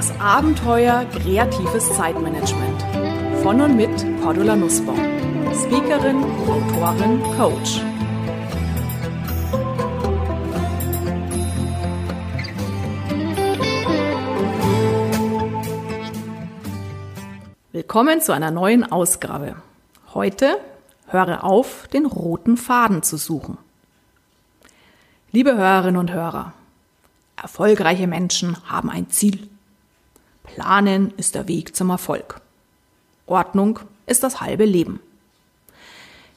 Das Abenteuer kreatives Zeitmanagement. Von und mit Cordula Nussbaum. Speakerin, Autorin, Coach. Willkommen zu einer neuen Ausgabe. Heute höre auf, den roten Faden zu suchen. Liebe Hörerinnen und Hörer, erfolgreiche Menschen haben ein Ziel. Planen ist der Weg zum Erfolg. Ordnung ist das halbe Leben.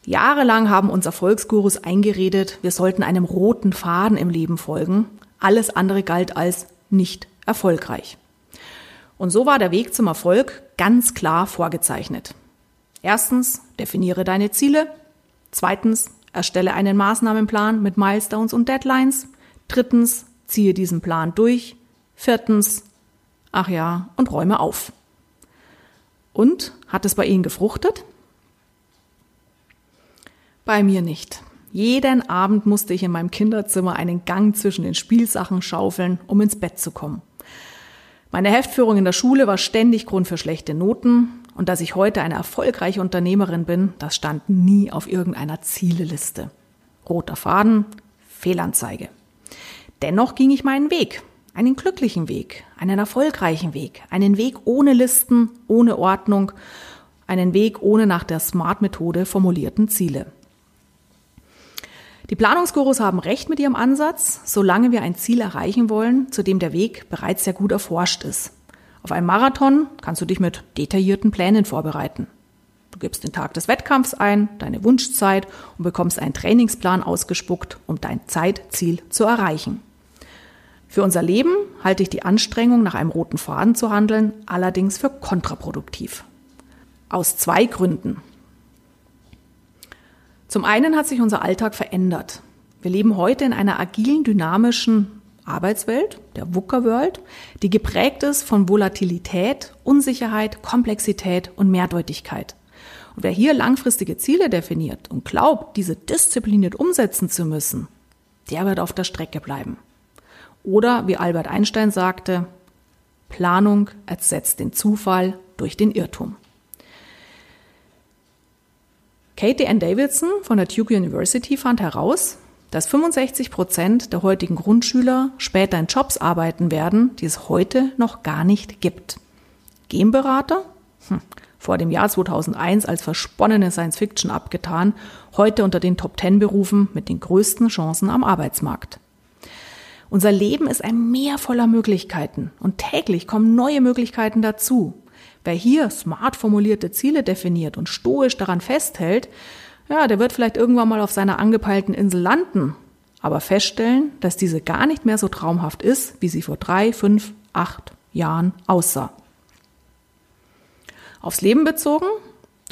Jahrelang haben uns Erfolgsgurus eingeredet, wir sollten einem roten Faden im Leben folgen. Alles andere galt als nicht erfolgreich. Und so war der Weg zum Erfolg ganz klar vorgezeichnet. Erstens, definiere deine Ziele. Zweitens, erstelle einen Maßnahmenplan mit Milestones und Deadlines. Drittens, ziehe diesen Plan durch. Viertens, ach ja, und räume auf. Und hat es bei Ihnen gefruchtet? Bei mir nicht. Jeden Abend musste ich in meinem Kinderzimmer einen Gang zwischen den Spielsachen schaufeln, um ins Bett zu kommen. Meine Heftführung in der Schule war ständig Grund für schlechte Noten und dass ich heute eine erfolgreiche Unternehmerin bin, das stand nie auf irgendeiner Zieleliste. Roter Faden, Fehlanzeige. Dennoch ging ich meinen Weg, einen glücklichen Weg, einen erfolgreichen Weg, einen Weg ohne Listen, ohne Ordnung, einen Weg ohne nach der Smart-Methode formulierten Ziele. Die Planungsgurus haben recht mit ihrem Ansatz, solange wir ein Ziel erreichen wollen, zu dem der Weg bereits sehr gut erforscht ist. Auf einen Marathon kannst du dich mit detaillierten Plänen vorbereiten. Du gibst den Tag des Wettkampfs ein, deine Wunschzeit und bekommst einen Trainingsplan ausgespuckt, um dein Zeitziel zu erreichen. Für unser Leben halte ich die Anstrengung, nach einem roten Faden zu handeln, allerdings für kontraproduktiv. Aus zwei Gründen. Zum einen hat sich unser Alltag verändert. Wir leben heute in einer agilen, dynamischen Arbeitswelt, der VUCA-World, die geprägt ist von Volatilität, Unsicherheit, Komplexität und Mehrdeutigkeit. Und wer hier langfristige Ziele definiert und glaubt, diese diszipliniert umsetzen zu müssen, der wird auf der Strecke bleiben. Oder wie Albert Einstein sagte, Planung ersetzt den Zufall durch den Irrtum. Katie Ann Davidson von der Duke University fand heraus, dass 65 Prozent der heutigen Grundschüler später in Jobs arbeiten werden, die es heute noch gar nicht gibt. Genberater? Hm. Vor dem Jahr 2001 als versponnene Science Fiction abgetan, heute unter den Top 10 Berufen mit den größten Chancen am Arbeitsmarkt. Unser Leben ist ein Meer voller Möglichkeiten und täglich kommen neue Möglichkeiten dazu. Wer hier smart formulierte Ziele definiert und stoisch daran festhält, ja, der wird vielleicht irgendwann mal auf seiner angepeilten Insel landen, aber feststellen, dass diese gar nicht mehr so traumhaft ist, wie sie vor drei, fünf, acht Jahren aussah. Aufs Leben bezogen,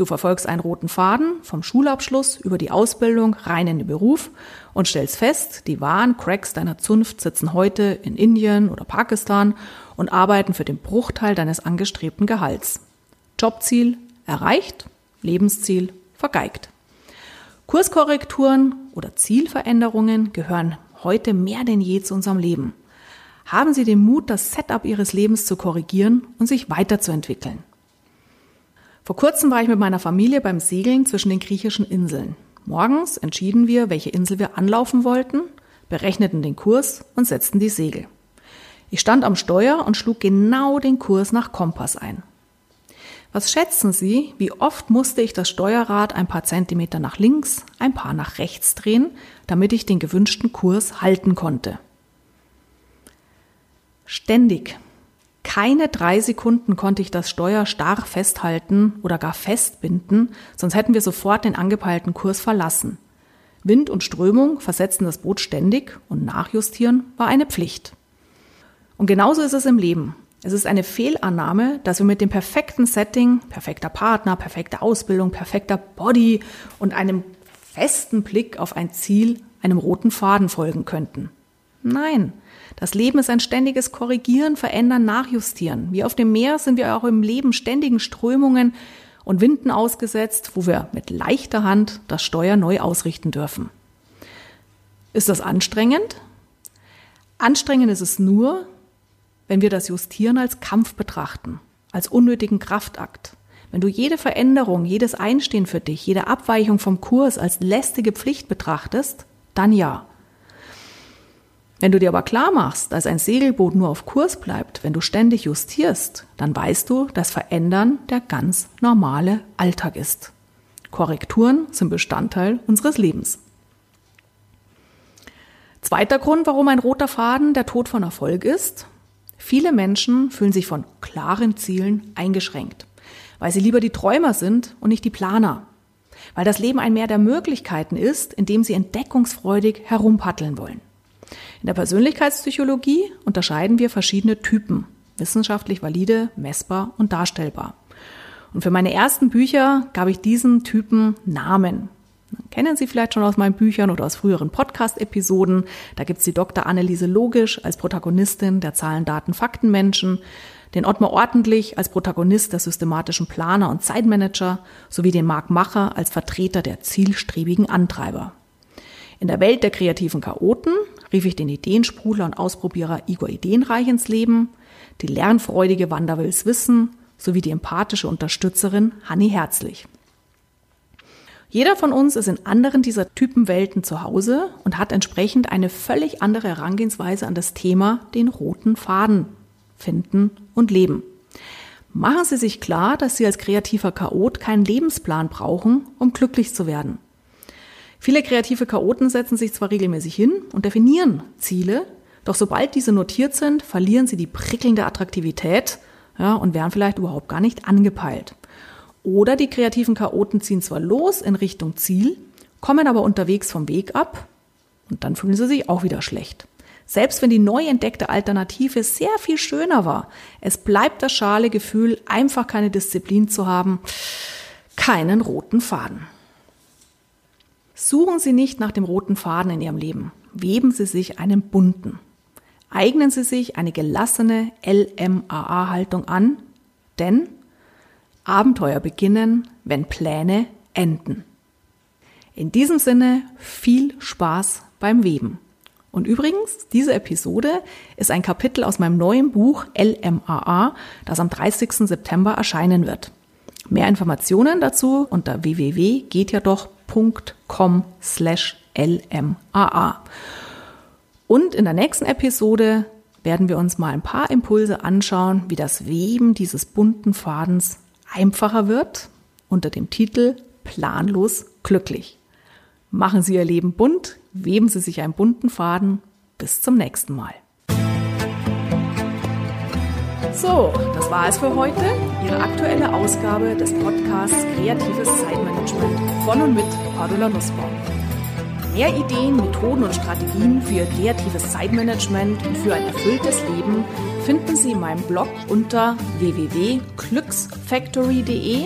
du verfolgst einen roten Faden vom Schulabschluss über die Ausbildung rein in den Beruf und stellst fest, die wahren Cracks deiner Zunft sitzen heute in Indien oder Pakistan und arbeiten für den Bruchteil deines angestrebten Gehalts. Jobziel erreicht, Lebensziel vergeigt. Kurskorrekturen oder Zielveränderungen gehören heute mehr denn je zu unserem Leben. Haben Sie den Mut, das Setup Ihres Lebens zu korrigieren und sich weiterzuentwickeln. Vor kurzem war ich mit meiner Familie beim Segeln zwischen den griechischen Inseln. Morgens entschieden wir, welche Insel wir anlaufen wollten, berechneten den Kurs und setzten die Segel. Ich stand am Steuer und schlug genau den Kurs nach Kompass ein. Was schätzen Sie, wie oft musste ich das Steuerrad ein paar Zentimeter nach links, ein paar nach rechts drehen, damit ich den gewünschten Kurs halten konnte? Ständig. Keine drei Sekunden konnte ich das Steuer starr festhalten oder gar festbinden, sonst hätten wir sofort den angepeilten Kurs verlassen. Wind und Strömung versetzten das Boot ständig und Nachjustieren war eine Pflicht. Und genauso ist es im Leben. Es ist eine Fehlannahme, dass wir mit dem perfekten Setting, perfekter Partner, perfekte Ausbildung, perfekter Body und einem festen Blick auf ein Ziel, einem roten Faden folgen könnten. Nein, das Leben ist ein ständiges Korrigieren, Verändern, Nachjustieren. Wie auf dem Meer sind wir auch im Leben ständigen Strömungen und Winden ausgesetzt, wo wir mit leichter Hand das Steuer neu ausrichten dürfen. Ist das anstrengend? Anstrengend ist es nur, wenn wir das Justieren als Kampf betrachten, als unnötigen Kraftakt. Wenn du jede Veränderung, jedes Einstehen für dich, jede Abweichung vom Kurs als lästige Pflicht betrachtest, dann ja. Wenn du dir aber klar machst, dass ein Segelboot nur auf Kurs bleibt, wenn du ständig justierst, dann weißt du, dass Verändern der ganz normale Alltag ist. Korrekturen sind Bestandteil unseres Lebens. Zweiter Grund, warum ein roter Faden der Tod von Erfolg ist. Viele Menschen fühlen sich von klaren Zielen eingeschränkt, weil sie lieber die Träumer sind und nicht die Planer. Weil das Leben ein Meer der Möglichkeiten ist, in dem sie entdeckungsfreudig herumpaddeln wollen. In der Persönlichkeitspsychologie unterscheiden wir verschiedene Typen, wissenschaftlich valide, messbar und darstellbar. Und für meine ersten Bücher gab ich diesen Typen Namen. Kennen Sie vielleicht schon aus meinen Büchern oder aus früheren Podcast-Episoden. Da gibt's die Dr. Anneliese Logisch als Protagonistin der Zahlen, Daten, Faktenmenschen, den Ottmar Ordentlich als Protagonist der systematischen Planer und Zeitmanager sowie den Marc Macher als Vertreter der zielstrebigen Antreiber. In der Welt der kreativen Chaoten rief ich den Ideensprudler und Ausprobierer Igor Ideenreich ins Leben, die lernfreudige Wanda Wills Wissen sowie die empathische Unterstützerin Hanni Herzlich. Jeder von uns ist in anderen dieser Typenwelten zu Hause und hat entsprechend eine völlig andere Herangehensweise an das Thema den roten Faden finden und leben. Machen Sie sich klar, dass Sie als kreativer Chaot keinen Lebensplan brauchen, um glücklich zu werden. Viele kreative Chaoten setzen sich zwar regelmäßig hin und definieren Ziele, doch sobald diese notiert sind, verlieren sie die prickelnde Attraktivität ja, und werden vielleicht überhaupt gar nicht angepeilt. Oder die kreativen Chaoten ziehen zwar los in Richtung Ziel, kommen aber unterwegs vom Weg ab und dann fühlen sie sich auch wieder schlecht. Selbst wenn die neu entdeckte Alternative sehr viel schöner war, es bleibt das schale Gefühl, einfach keine Disziplin zu haben, keinen roten Faden. Suchen Sie nicht nach dem roten Faden in Ihrem Leben, weben Sie sich einen bunten. Eignen Sie sich eine gelassene LMAA-Haltung an, denn Abenteuer beginnen, wenn Pläne enden. In diesem Sinne viel Spaß beim Weben. Und übrigens, diese Episode ist ein Kapitel aus meinem neuen Buch LMAA, das am 30. September erscheinen wird. Mehr Informationen dazu unter www.gehtjadoch.com slash LMAA. Und in der nächsten Episode werden wir uns mal ein paar Impulse anschauen, wie das Weben dieses bunten Fadens einfacher wird unter dem Titel Planlos glücklich. Machen Sie Ihr Leben bunt, weben Sie sich einen bunten Faden. Bis zum nächsten Mal. So, das war es für heute. Ihre aktuelle Ausgabe des Podcasts Kreatives Zeitmanagement von und mit Cordula Nussbaum. Mehr Ideen, Methoden und Strategien für Ihr kreatives Zeitmanagement und für ein erfülltes Leben finden Sie in meinem Blog unter www.glücksfactory.de,